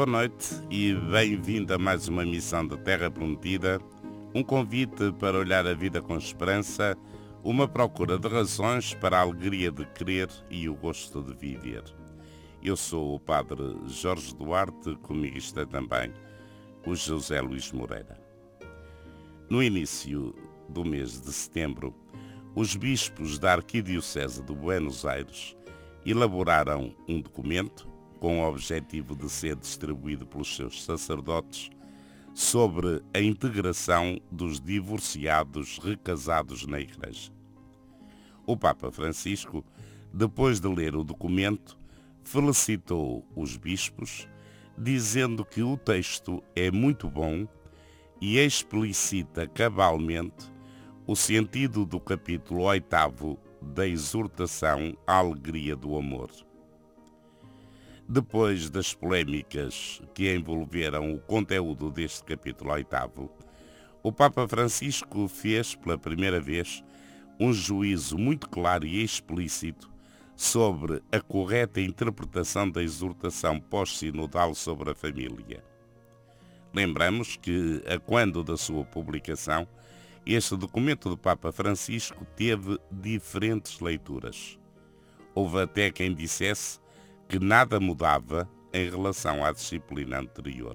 Boa noite e bem-vindo a mais uma missão da Terra Prometida, um convite para olhar a vida com esperança, uma procura de razões para a alegria de crer e o gosto de viver. Eu sou o Padre Jorge Duarte, comigo está também o José Luís Moreira. No início do mês de setembro, os bispos da Arquidiocese de Buenos Aires elaboraram um documento com o objetivo de ser distribuído pelos seus sacerdotes sobre a integração dos divorciados recasados na Igreja. O Papa Francisco, depois de ler o documento, felicitou os bispos, dizendo que o texto é muito bom e explicita cabalmente o sentido do capítulo oitavo da exortação à alegria do amor. Depois das polémicas que envolveram o conteúdo deste capítulo oitavo, o Papa Francisco fez pela primeira vez um juízo muito claro e explícito sobre a correta interpretação da exortação pós-sinodal sobre a família. Lembramos que, a quando da sua publicação, este documento do Papa Francisco teve diferentes leituras. Houve até quem dissesse que nada mudava em relação à disciplina anterior.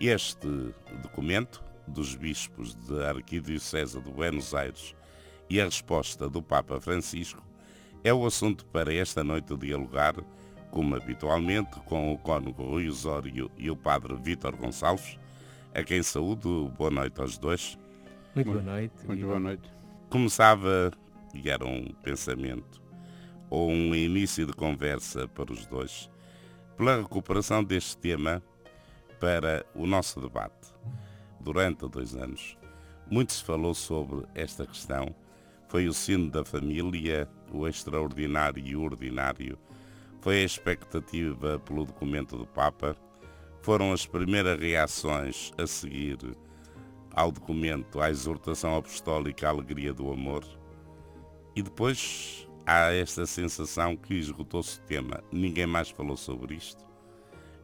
Este documento dos bispos da Arquidiocese de Buenos Aires e a resposta do Papa Francisco é o assunto para esta noite dialogar, como habitualmente, com o cônego Rui Osório e o Padre Vítor Gonçalves, a quem saúdo. Boa noite aos dois. Muito boa noite. Muito boa noite. Começava, e era um pensamento, ou um início de conversa para os dois, pela recuperação deste tema para o nosso debate. Durante dois anos, muito se falou sobre esta questão. Foi o sino da família, o extraordinário e o ordinário. Foi a expectativa pelo documento do Papa. Foram as primeiras reações a seguir ao documento, à exortação apostólica à alegria do amor. E depois há esta sensação que esgotou-se o tema. Ninguém mais falou sobre isto.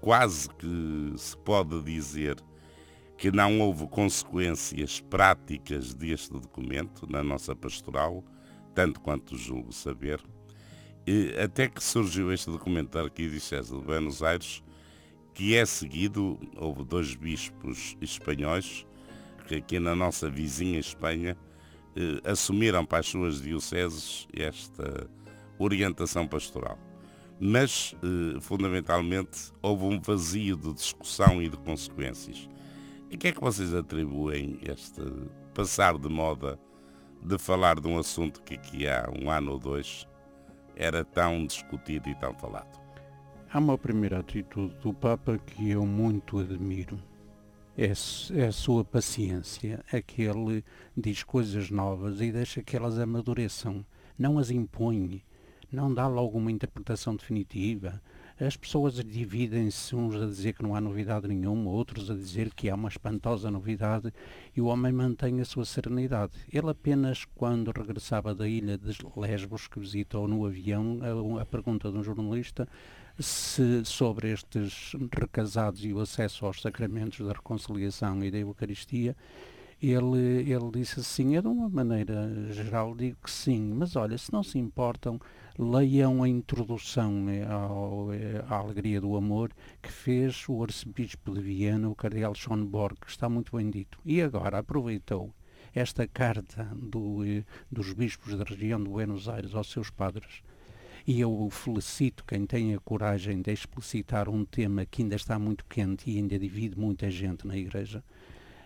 Quase que se pode dizer que não houve consequências práticas deste documento na nossa pastoral, tanto quanto julgo saber. E até que surgiu este documento da Arquidiocese de Buenos Aires, que é seguido, houve dois bispos espanhóis, que aqui na nossa vizinha Espanha, eh, assumiram para as suas dioceses esta orientação pastoral. Mas, eh, fundamentalmente, houve um vazio de discussão e de consequências. E que é que vocês atribuem este passar de moda de falar de um assunto que aqui há um ano ou dois era tão discutido e tão falado? Há uma primeira atitude do Papa que eu muito admiro é, é a sua paciência, é que ele diz coisas novas e deixa que elas amadureçam, não as impõe, não dá logo uma interpretação definitiva. As pessoas dividem-se uns a dizer que não há novidade nenhuma, outros a dizer que há uma espantosa novidade e o homem mantém a sua serenidade. Ele apenas, quando regressava da ilha de Lesbos, que visitou no avião, a, a pergunta de um jornalista, se, sobre estes recasados e o acesso aos sacramentos da reconciliação e da Eucaristia, ele, ele disse assim, é de uma maneira geral, digo que sim, mas olha, se não se importam, leiam a introdução né, ao, eh, à Alegria do Amor que fez o arcebispo de Viena, o cardeal Schonborg, que está muito bem dito. E agora aproveitou esta carta do, eh, dos bispos da região de Buenos Aires aos seus padres e eu felicito quem tem a coragem de explicitar um tema que ainda está muito quente e ainda divide muita gente na Igreja.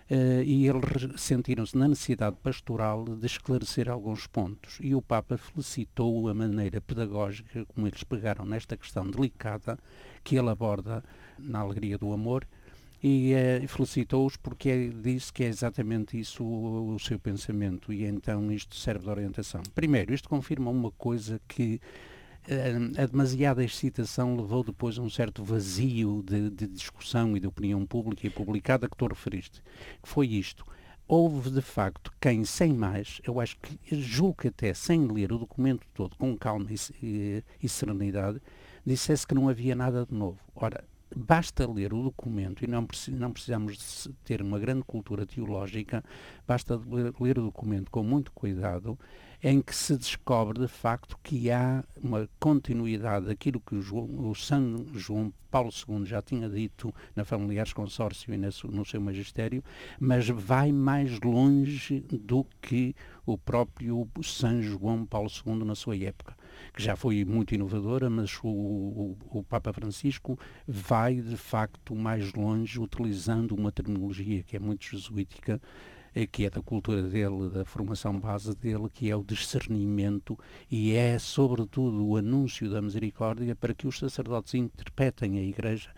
Uh, e eles sentiram-se na necessidade pastoral de esclarecer alguns pontos. E o Papa felicitou a maneira pedagógica como eles pegaram nesta questão delicada que ele aborda na Alegria do Amor e uh, felicitou-os porque é, disse que é exatamente isso o, o, seu pensamento e então isto serve de orientação. Primeiro, isto confirma uma coisa que a demasiada excitação levou depois a um certo vazio de, de, discussão e de opinião pública e publicada que tu referiste, foi isto. Houve, de facto, quem, sem mais, eu acho que, julgo que até sem ler o documento todo com calma e, e, e serenidade, dissesse que não havia nada de novo. Ora, basta ler o documento, e não, não precisamos ter uma grande cultura teológica, basta ler, ler o documento com muito cuidado, em que se descobre de facto que há uma continuidade daquilo que o, João, o São João Paulo II já tinha dito na Familiares Consórcio e no seu magistério, mas vai mais longe do que o próprio São João Paulo II na sua época, que já foi muito inovadora, mas o, o, o Papa Francisco vai de facto mais longe utilizando uma terminologia que é muito jesuítica, que é da cultura dele, da formação base dele, que é o discernimento e é, sobretudo, o anúncio da misericórdia para que os sacerdotes interpretem a Igreja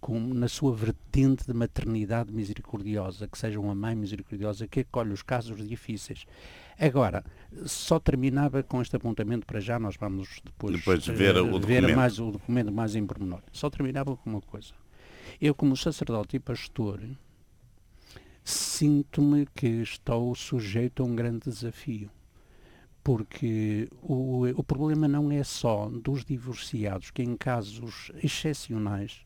como na sua vertente de maternidade misericordiosa, que seja uma mãe misericordiosa que acolhe os casos difíceis. Agora, só terminava com este apontamento para já, nós vamos depois, depois ver, o, ver mais, o documento mais em pormenor. Só terminava com uma coisa. Eu, como sacerdote e pastor, sinto-me que estou sujeito a um grande desafio. Porque o, o problema não é só dos divorciados, que em casos excepcionais,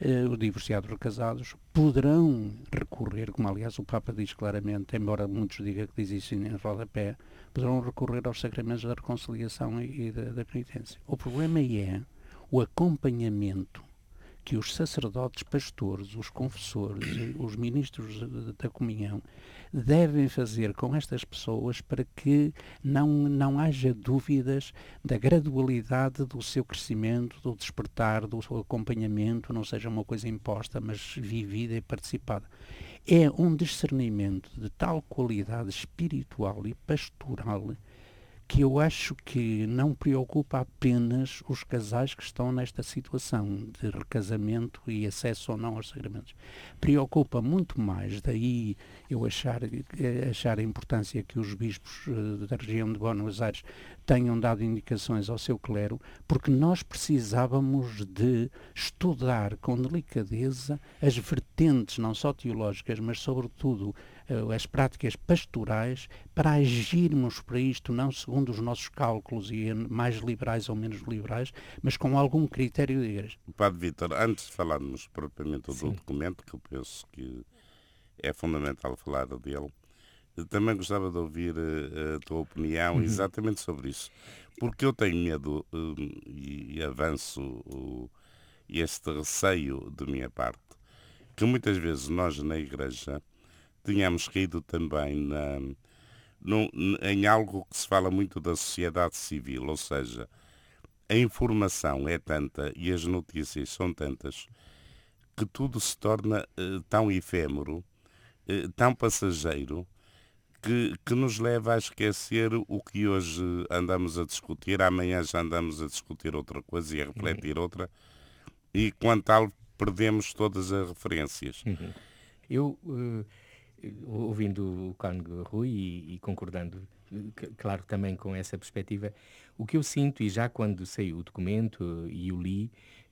eh, os divorciados recasados poderão recorrer, como aliás o Papa diz claramente, embora muitos digam que diz isso em rodapé, poderão recorrer aos sacramentos da reconciliação e, e da, da penitência. O problema é o acompanhamento que os sacerdotes, pastores, os confessores, os ministros da comunhão devem fazer com estas pessoas para que não, não haja dúvidas da gradualidade do seu crescimento, do despertar, do seu acompanhamento, não seja uma coisa imposta, mas vivida e participada. É um discernimento de tal qualidade espiritual e pastoral que eu acho que não preocupa apenas os casais que estão nesta situação de recasamento e acesso ou não aos sacramentos. Preocupa muito mais, daí eu achar, eh, achar a importância que os bispos eh, da região de Buenos Aires tenham dado indicações ao seu clero, porque nós precisávamos de estudar com delicadeza as vertentes, não só teológicas, mas sobretudo eh, as práticas pastorais para agirmos para isto não segundo os nossos cálculos e mais liberais ou menos liberais, mas com algum critério de igreja. Padre Vítor, antes de falarmos propriamente do Sim. documento, que eu penso que é fundamental falar dele, também gostava de ouvir eh, a tua opinião uhum. exatamente sobre isso. Porque eu tenho medo um, e, avanço este receio de minha parte, que muitas vezes nós na Igreja tínhamos caído também na, no, em algo que se fala muito da sociedade civil, ou seja, a informação é tanta e as notícias são tantas que tudo se torna uh, tão efêmero, uh, tão passageiro, que, que nos leva a esquecer o que hoje andamos a discutir, amanhã já andamos a discutir outra coisa e a refletir uhum. outra, e quanto tal perdemos todas as referências. Uhum. Eu, uh, ouvindo o Cónigo Rui e, e concordando, claro, também com essa perspectiva, o que eu sinto, e já quando saiu o documento e o li,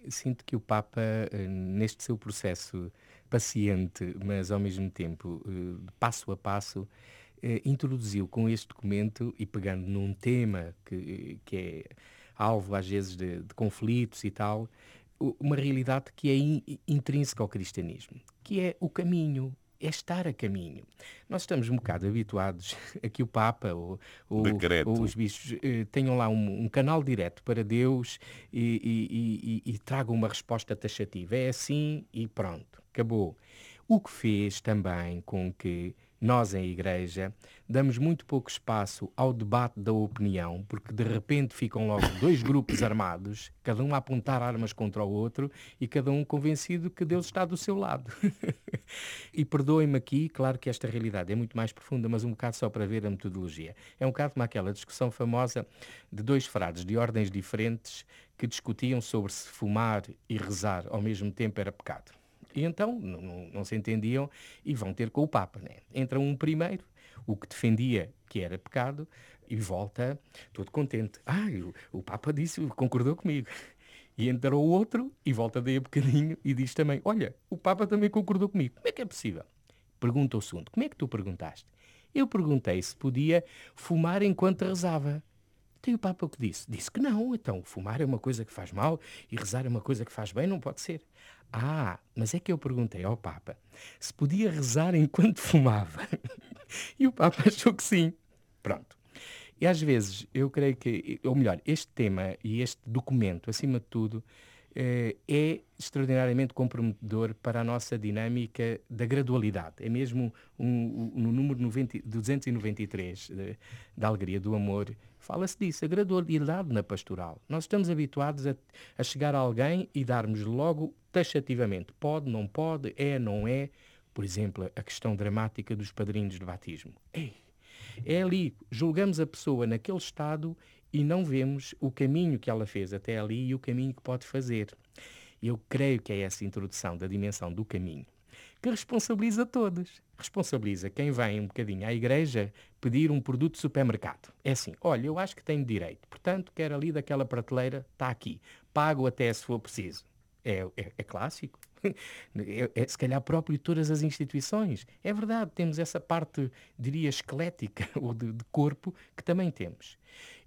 sinto que o Papa, neste seu processo paciente, mas ao mesmo tempo uh, passo a passo, eh, introduziu com este documento e pegando num tema que, que é alvo às vezes de, de conflitos e tal, uma realidade que é in, intrínseca ao cristianismo, que é o caminho, é estar a caminho. Nós estamos um bocado habituados a que o Papa ou, ou, ou os bispos eh, tenham lá um, um, canal direto para Deus e, e, e, e tragam uma resposta taxativa. É assim e pronto, acabou. O que fez também com que nós, em Igreja, damos muito pouco espaço ao debate da opinião, porque de repente ficam logo dois grupos armados, cada um a apontar armas contra o outro e cada um convencido que Deus está do seu lado. e perdoem-me aqui, claro que esta realidade é muito mais profunda, mas um bocado só para ver a metodologia. É um bocado como aquela discussão famosa de dois frades de ordens diferentes que discutiam sobre se fumar e rezar ao mesmo tempo era pecado. E então não, não, não se entendiam e vão ter com o Papa. Né? Entra um primeiro, o que defendia que era pecado, e volta todo contente. Ah, o, o Papa disse, concordou comigo. E entra o outro e volta daí a bocadinho e diz também, olha, o Papa também concordou comigo. Como é que é possível? Pergunta o segundo, como é que tu perguntaste? Eu perguntei se podia fumar enquanto rezava. Então o Papa o que disse? Disse que não, então fumar é uma coisa que faz mal e rezar é uma coisa que faz bem, não pode ser. Ah, mas é que eu perguntei ao Papa se podia rezar enquanto fumava. e o Papa achou que sim. Pronto. E às vezes eu creio que, ou melhor, este tema e este documento, acima de tudo, eh, é extraordinariamente comprometedor para a nossa dinâmica da gradualidade. É mesmo um, um, no número 90, 293 de, da Alegria do Amor, fala-se disso, a gradualidade na pastoral. Nós estamos habituados a, a chegar a alguém e darmos logo taxativamente pode, não pode, é, não é. Por exemplo, a questão dramática dos padrinhos de batismo. Ei, é ali, julgamos a pessoa naquele estado e não vemos o caminho que ela fez até ali e o caminho que pode fazer. Eu creio que é essa introdução da dimensão do caminho que responsabiliza todos. Responsabiliza quem vem um bocadinho à igreja pedir um produto de supermercado. É assim, olha, eu acho que tenho direito, portanto, quero ali daquela prateleira, está aqui. Pago até se for preciso. É, é, é clássico. É, é, se calhar próprio de todas as instituições. É verdade, temos essa parte, diria, esquelética ou de, de corpo que também temos.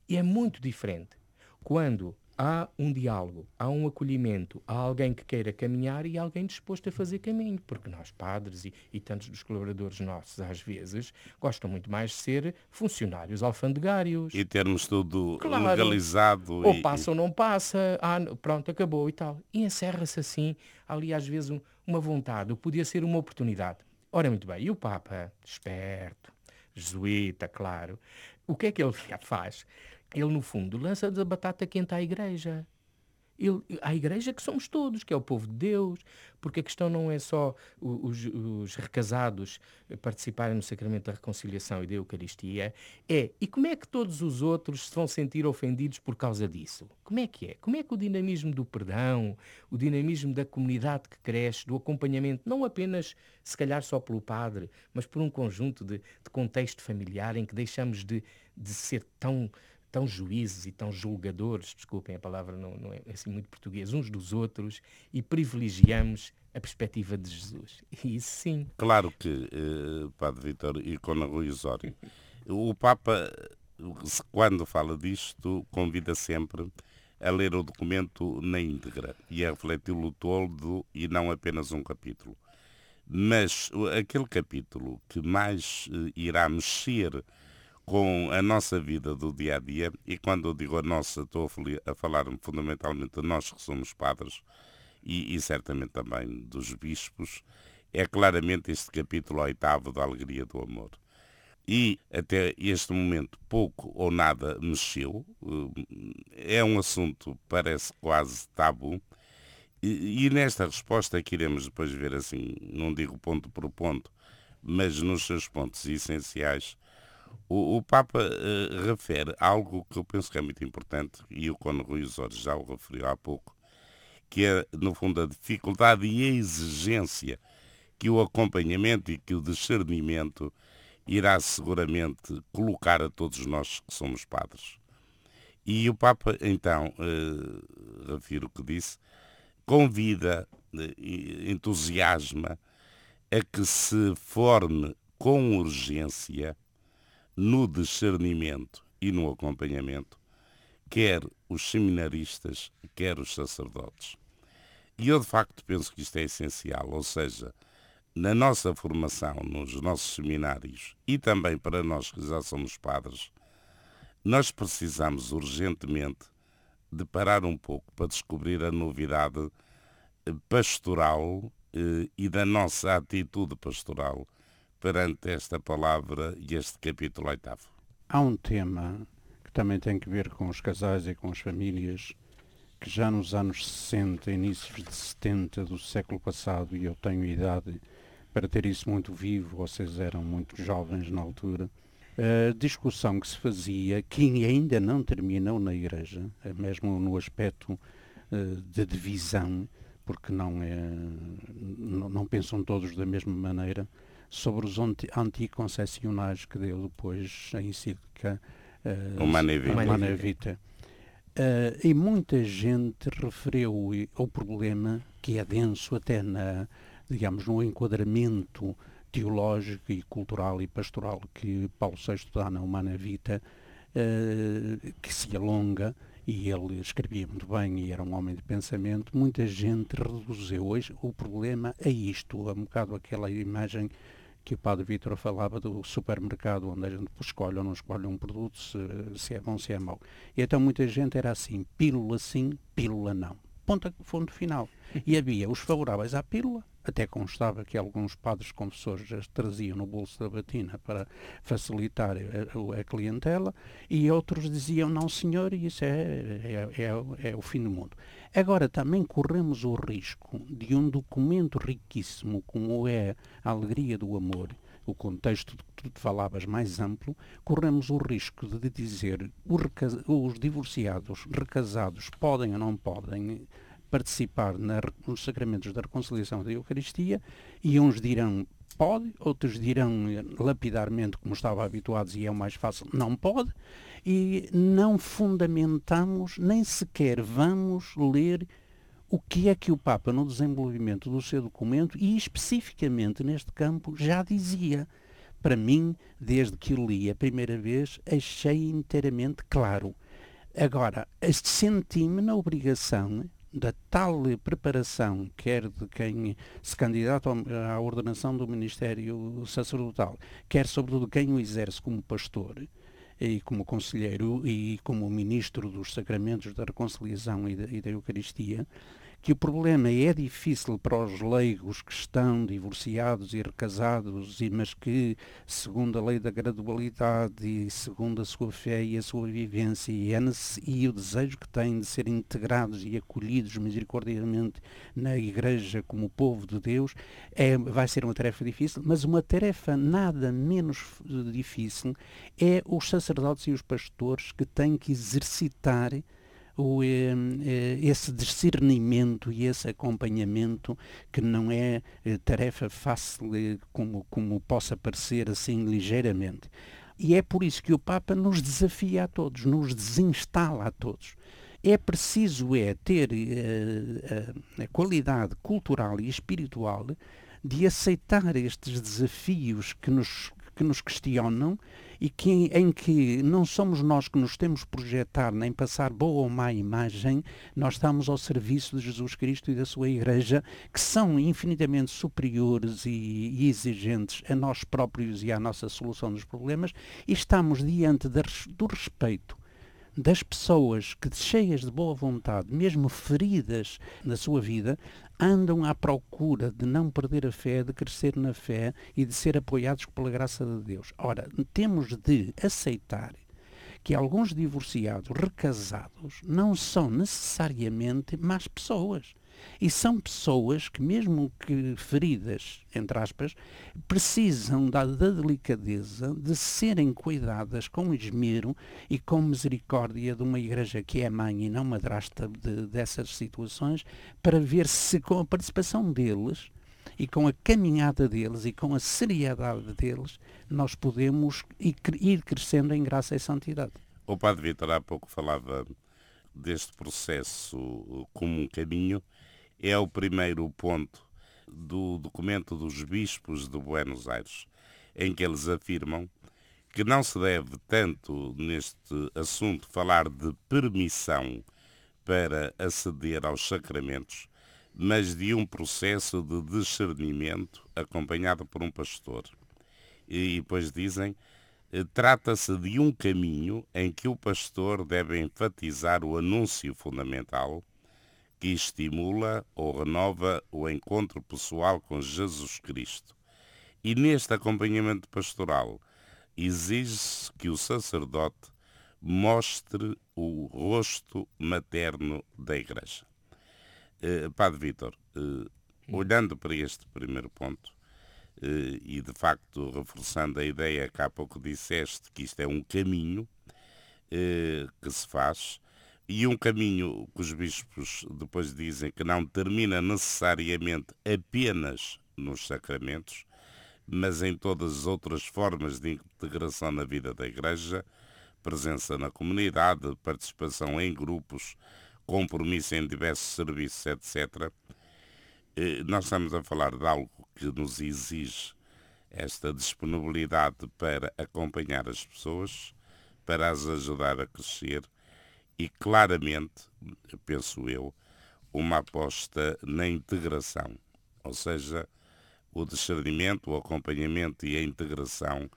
E é muito diferente quando há um diálogo, há um acolhimento, há alguém que queira caminhar e alguém disposto a fazer caminho, porque nós padres e, e tantos dos colaboradores nossos, às vezes, gostam muito mais de ser funcionários alfandegários. E termos tudo claro. legalizado. Ou e... passa ou não passa, ah, pronto, acabou e tal. E encerra-se assim, ali às vezes um, uma vontade, podia ser uma oportunidade. Ora, muito bem, e o Papa, esperto, jesuíta, claro, o que é que ele faz? Ele, no fundo, lança a batata quente à igreja. Ele, à igreja que somos todos, que é o povo de Deus, porque a questão não é só os, os, recasados participarem no sacramento da reconciliação e da Eucaristia, é e como é que todos os outros se vão sentir ofendidos por causa disso? Como é que é? Como é que o dinamismo do perdão, o dinamismo da comunidade que cresce, do acompanhamento, não apenas se calhar só pelo padre, mas por um conjunto de, de contexto familiar em que deixamos de, de ser tão tão juízes e tão julgadores, desculpem a palavra não, não é assim muito português, uns dos outros e privilegiamos a perspectiva de Jesus. E isso sim. Claro que, eh, Padre Vitor e Cona Rui Osório, o Papa, quando fala disto, convida sempre a ler o documento na íntegra e a refleti-lo todo e não apenas um capítulo. Mas aquele capítulo que mais eh, irá mexer com a nossa vida do dia a dia, e quando eu digo a nossa, estou a falar fundamentalmente de nós que somos padres e, e certamente também dos bispos, é claramente este capítulo oitavo da Alegria do Amor. E até este momento pouco ou nada mexeu, eh, é um assunto parece quase tabu, e, e nesta resposta que iremos depois ver assim, não digo ponto por ponto, mas nos seus pontos essenciais, o, o Papa uh, refere algo que eu penso que é muito importante, e o Cono Rui Osório já o referiu há pouco, que é, no fundo, a dificuldade e a exigência que o acompanhamento e que o discernimento irá seguramente colocar a todos nós que somos padres. E o Papa, então, uh, refiro o que disse, convida, uh, entusiasma a que se forme com urgência no discernimento e no acompanhamento, quer os seminaristas, quer os sacerdotes. E eu de facto penso que isto é essencial, ou seja, na nossa formação, nos nossos seminários e também para nós que já somos padres, nós precisamos urgentemente de parar um pouco para descobrir a novidade eh, pastoral eh, e da nossa atitude pastoral perante esta palavra e este capítulo oitavo? Há um tema que também tem que ver com os casais e com as famílias, que já nos anos 60, inícios de 70 do século passado, e eu tenho idade para ter isso muito vivo, vocês eram muito jovens na altura, a discussão que se fazia, que ainda não terminou na Igreja, mesmo no aspecto uh, de divisão, porque não, é, não, não pensam todos da mesma maneira, sobre os anticoncepcionais que deu depois a encíclica uh, Humana Vita. Humana Vita. Uh, e muita gente referiu ao problema que é denso até na, digamos, no enquadramento teológico e cultural e pastoral que Paulo VI dá na Humana Vita uh, que se alonga e ele escrevia muito bem e era um homem de pensamento, muita gente reduziu hoje o problema a isto, a um bocado aquela imagem que o Padre Vítor falava do supermercado, onde a gente escolhe ou não escolhe um produto, se, se é bom, se é mau. E então muita gente era assim, pílula sim, pílula não. Ponto, ponto final. E havia os favoráveis à pílula até constava que alguns padres confessores as traziam no bolso da batina para facilitar a, a clientela e outros diziam, não senhor, isso é, é, é, é, o fim do mundo. Agora também corremos o risco de um documento riquíssimo como é a alegria do amor, o contexto de que tu falavas mais amplo, corremos o risco de dizer os, os divorciados, recasados, podem ou não podem participar nos sacramentos da reconciliação da Eucaristia e uns dirão pode, outros dirão eh, lapidarmente, como estavam habituados e é o mais fácil, não pode, e não fundamentamos, nem sequer vamos ler o que é que o Papa, no desenvolvimento do seu documento, e especificamente neste campo, já dizia. Para mim, desde que o li a primeira vez, achei inteiramente claro. Agora, senti-me na obrigação da tal preparação, quer de quem se candidata à ordenação do ministério sacerdotal, quer sobretudo quem o exerce como pastor e como conselheiro e como ministro dos sacramentos da reconciliação e da, e da Eucaristia, que o problema é difícil para os leigos que estão divorciados e recasados, mas que, segundo a lei da gradualidade e segundo a sua fé e a sua vivência e, e o desejo que têm de ser integrados e acolhidos misericordiamente na Igreja como povo de Deus, é, vai ser uma tarefa difícil, mas uma tarefa nada menos difícil é os sacerdotes e os pastores que têm que exercitar o, eh, eh, esse discernimento e esse acompanhamento que não é eh, tarefa fácil como, como possa parecer assim ligeiramente. E é por isso que o Papa nos desafia a todos, nos desinstala a todos. É preciso é ter a, a qualidade cultural e espiritual de aceitar estes desafios que nos, que nos questionam e que, em que não somos nós que nos temos projetar nem passar boa ou má imagem, nós estamos ao serviço de Jesus Cristo e da sua Igreja, que são infinitamente superiores e, e exigentes a nós próprios e à nossa solução dos problemas, e estamos diante do respeito das pessoas que, cheias de boa vontade, mesmo feridas na sua vida, andam à procura de não perder a fé, de crescer na fé e de ser apoiados pela graça de Deus. Ora, temos de aceitar que alguns divorciados, recasados, não são necessariamente más pessoas. E são pessoas que, mesmo que feridas, entre aspas, precisam da, da delicadeza de serem cuidadas com esmero e com misericórdia de uma igreja que é mãe e não madrasta de, dessas situações, para ver se com a participação deles e com a caminhada deles e com a seriedade deles, nós podemos ir crescendo em graça e santidade. O Padre Vitor há pouco falava deste processo como um caminho é o primeiro ponto do documento dos bispos de Buenos Aires, em que eles afirmam que não se deve tanto neste assunto falar de permissão para aceder aos sacramentos, mas de um processo de discernimento acompanhado por um pastor. E depois dizem, trata-se de um caminho em que o pastor deve enfatizar o anúncio fundamental que estimula ou renova o encontro pessoal com Jesus Cristo. E neste acompanhamento pastoral, exige-se que o sacerdote mostre o rosto materno da Igreja. Eh, Padre Vítor, eh, olhando para este primeiro ponto, eh, e de facto reforçando a ideia que há pouco disseste, que isto é um caminho que se faz, e um caminho que os bispos depois dizem que não termina necessariamente apenas nos sacramentos, mas em todas as outras formas de integração na vida da Igreja, presença na comunidade, participação em grupos, compromisso em diversos serviços, etc. Eh, nós estamos a falar de algo que nos exige esta disponibilidade para acompanhar as pessoas, para as ajudar a crescer e claramente, penso eu, uma aposta na integração, ou seja, o discernimento, o acompanhamento e a integração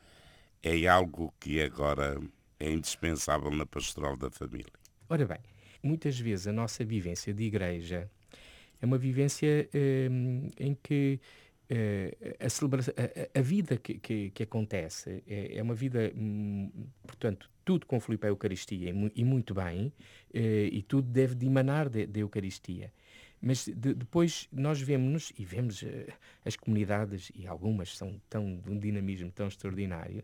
é algo que agora é indispensável na pastoral da família. Ora bem, muitas vezes a nossa vivência de igreja é uma vivência eh, em que eh, a, a, a, vida que, que, que acontece é, é, uma vida, hum, portanto, tudo com Filipe a Eucaristia e, muito bem, eh, e tudo deve de emanar da Eucaristia. Mas de, depois nós vemos-nos e vemos uh, as comunidades, e algumas são tão, de um dinamismo tão extraordinário,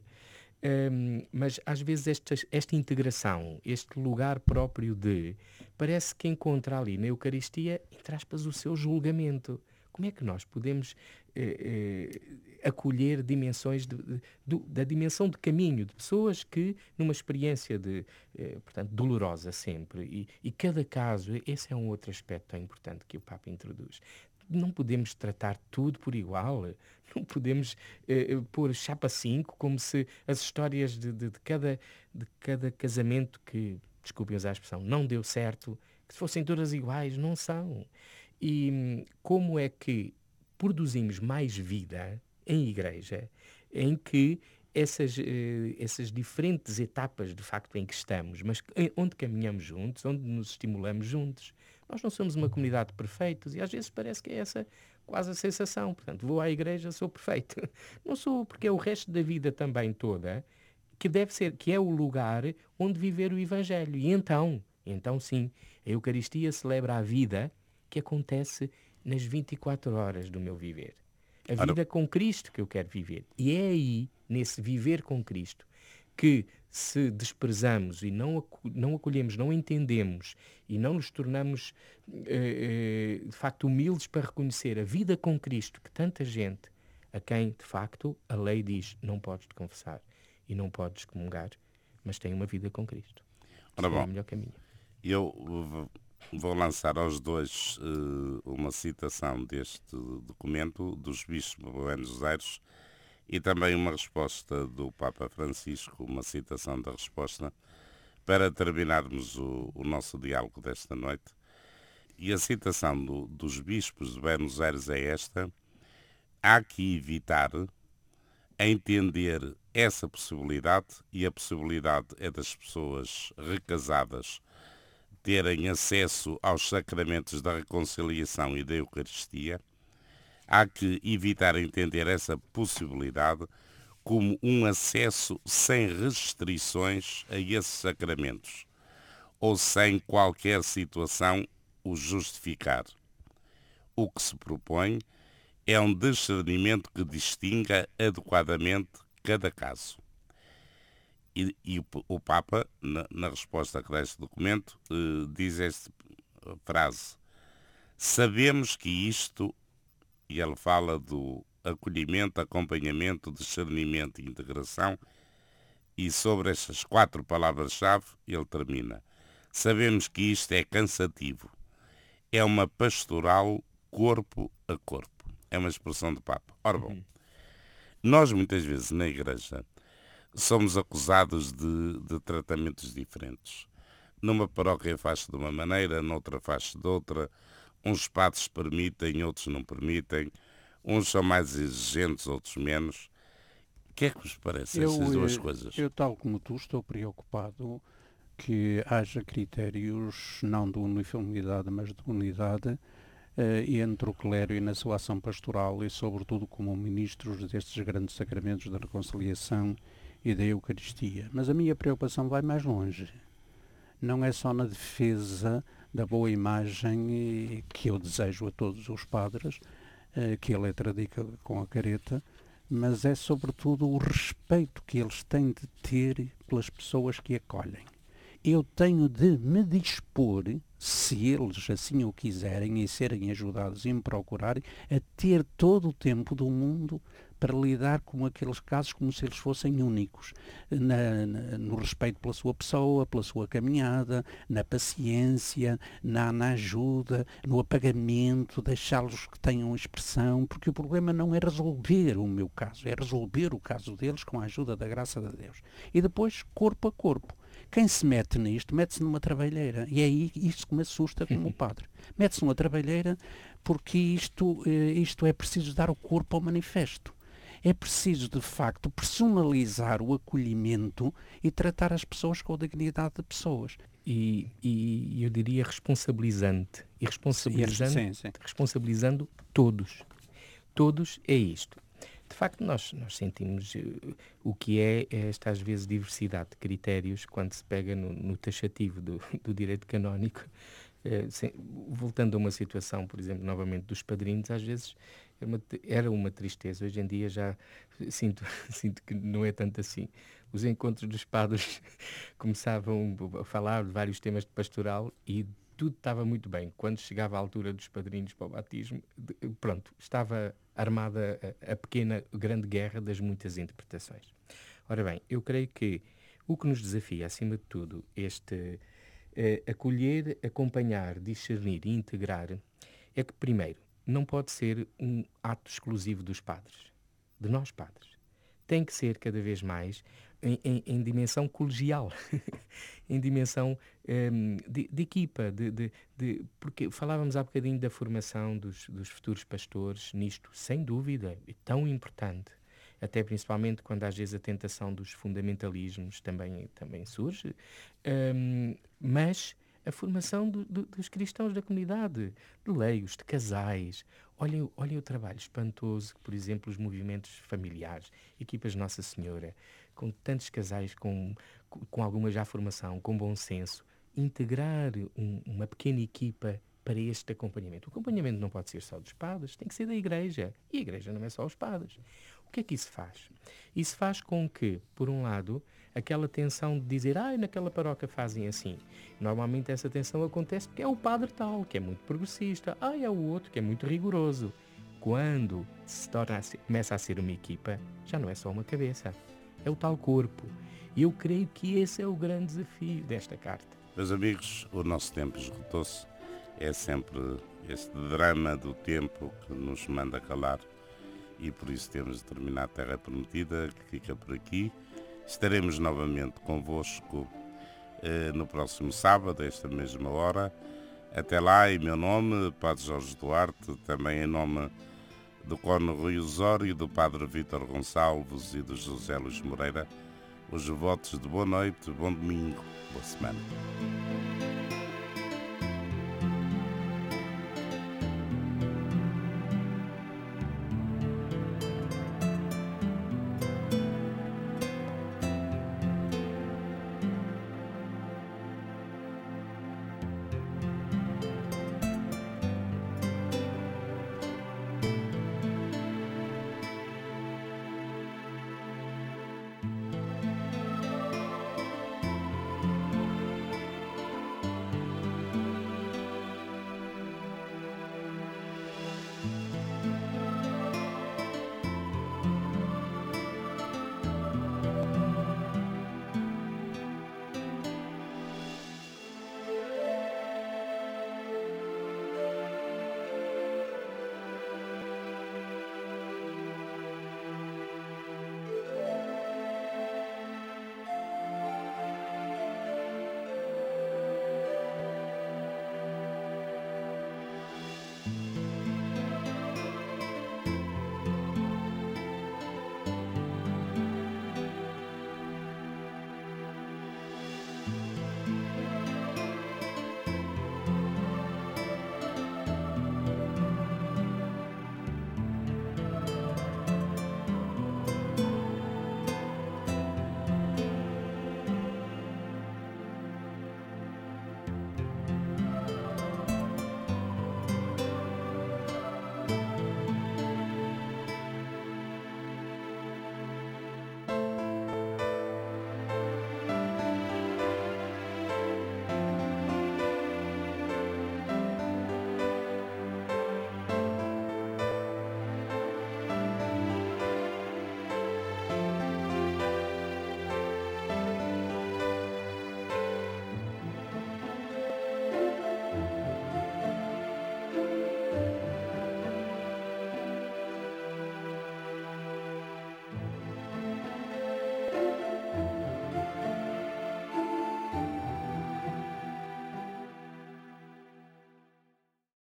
ehm, mas às vezes esta, esta integração, este lugar próprio de, parece que encontra ali na Eucaristia, entre aspas, o seu julgamento. Como é que nós podemos eh, eh, acolher dimensões de, de, de, da dimensão de caminho de pessoas que, numa experiência de, eh, portanto, dolorosa sempre, e, e cada caso, esse é um outro aspecto tão importante que o Papa introduz. Não podemos tratar tudo por igual, não podemos eh, pôr chapa 5 como se as histórias de, de, de, cada, de cada casamento que, desculpem usar a expressão, não deu certo, que fossem todas iguais, não são. E hum, como é que produzimos mais vida em igreja em que essas, eh, essas diferentes etapas de facto em que estamos, mas onde caminhamos juntos, onde nos estimulamos juntos. Nós não somos uma comunidade perfeitos e às vezes parece que é essa quase a sensação. Portanto, vou à igreja, sou perfeito. Não sou, porque é o resto da vida também toda que deve ser, que é o lugar onde viver o Evangelho. E então, então sim, a Eucaristia celebra a vida que acontece nas 24 horas do meu viver. A vida com Cristo que eu quero viver. E é aí, nesse viver com Cristo, que se desprezamos e não, não acolhemos, não entendemos e não nos tornamos eh, eh, de facto humildes para reconhecer a vida com Cristo que tanta gente a quem de facto a lei diz não podes te confessar e não podes comungar, mas tem uma vida com Cristo. Ora, bom, é o melhor caminho. Eu Vou lançar aos dois uh, uma citação deste documento dos bispos Buenos Aires e também uma resposta do Papa Francisco, uma citação da resposta, para terminarmos o, o nosso diálogo desta noite. E a citação do, dos bispos de Buenos Aires é esta: há que evitar entender essa possibilidade, e a possibilidade é das pessoas recasadas terem acesso aos sacramentos da reconciliação e da Eucaristia, há que evitar entender essa possibilidade como um acesso sem restrições a esses sacramentos, ou sem qualquer situação o justificar. O que se propõe é um discernimento que distinga adequadamente cada caso. E, e o, o, Papa, na, na, resposta que dá este documento, eh, diz esta frase: Sabemos que isto, e ele fala do acolhimento, acompanhamento, discernimento e integração, e sobre estas quatro palavras-chave, ele termina: Sabemos que isto é cansativo, é uma pastoral corpo a corpo. É uma expressão do Papa. Ora bom, uhum. nós muitas vezes na Igreja somos acusados de, de tratamentos diferentes. Numa paróquia faz-se de uma maneira, noutra faz-se de outra. Uns padres permitem, outros não permitem. Uns são mais exigentes, outros menos. O que é que vos parece eu, essas duas eh, coisas? Eu, tal como tu, estou preocupado que haja critérios não de uniformidade, mas de unidade eh, entre o clero e na sua ação pastoral e, sobretudo, como ministros destes grandes sacramentos da reconciliação e da Eucaristia. Mas a minha preocupação vai mais longe. Não é só na defesa da boa imagem que eu desejo a todos os padres, eh, que a letra dica com a careta, mas é sobretudo o respeito que eles têm de ter pelas pessoas que acolhem. Eu tenho de me dispor, se eles assim o quiserem e serem ajudados e me procurarem, a ter todo o tempo do mundo para lidar com aqueles casos como se eles fossem únicos, na, na, no respeito pela sua pessoa, pela sua caminhada, na paciência, na, na ajuda, no apagamento, deixá-los que tenham expressão, porque o problema não é resolver o meu caso, é resolver o caso deles com a ajuda da graça de Deus. E depois, corpo a corpo. Quem se mete nisto, mete-se numa trabalheira. E é aí isso que me assusta como padre. Mete-se numa trabalheira porque isto, eh, isto é preciso dar o corpo ao manifesto. É preciso, de facto, personalizar o acolhimento e tratar as pessoas com a dignidade de pessoas. E, e eu diria responsabilizante. E responsabilizando, sim, sim. responsabilizando todos. Todos é isto. De facto, nós, nós sentimos uh, o que é esta, às vezes, diversidade de critérios quando se pega no, no taxativo do, do direito canónico eh, voltando a uma situação, por exemplo, novamente dos padrinhos, às vezes era uma, era uma tristeza. Hoje em dia já sinto, sinto que não é tanto assim. Os encontros dos padres começavam a falar de vários temas de pastoral e tudo estava muito bem. Quando chegava a altura dos padrinhos para o batismo, pronto, estava armada a, a pequena, grande guerra das muitas interpretações. Ora bem, eu creio que o que nos desafia, acima de tudo, este uh, acolher, acompanhar, discernir e integrar é que, primeiro, não pode ser um ato exclusivo dos padres, de nós padres. Tem que ser cada vez mais em, em, em dimensão colegial, em dimensão um, ehm, de, de, equipa, de, de, de, porque falávamos há bocadinho da formação dos, dos futuros pastores, nisto, sem dúvida, é tão importante até principalmente quando às vezes a tentação dos fundamentalismos também, também surge, um, mas a formação do, do, dos cristãos da comunidade, de leigos, de casais. Olhem, olhem o trabalho espantoso que, por exemplo, os movimentos familiares, equipas Nossa Senhora, com tantos casais com, com alguma já formação, com bom senso, integrar um, uma pequena equipa para este acompanhamento. O acompanhamento não pode ser só dos padres, tem que ser da igreja. E a igreja não é só os padres. O que é que isso faz? Isso faz com que, por um lado, aquela tensão de dizer, ah, naquela paróquia fazem assim. Normalmente essa tensão acontece porque é o padre tal, que é muito progressista, ah, é o outro, que é muito rigoroso. Quando se torna, começa a ser uma equipa, já não é só uma cabeça, é o tal corpo. E eu creio que esse é o grande desafio desta carta. Meus amigos, o nosso tempo esgotou-se. É sempre este drama do tempo que nos manda calar e por isso temos de terminar a Terra Prometida, que fica por aqui. Estaremos novamente convosco eh, no próximo sábado, a esta mesma hora. Até lá, em meu nome, Padre Jorge Duarte, também em nome do Cono Rui Osório, do Padre Vítor Gonçalves e do José Luís Moreira, os votos de boa noite, bom domingo, boa semana.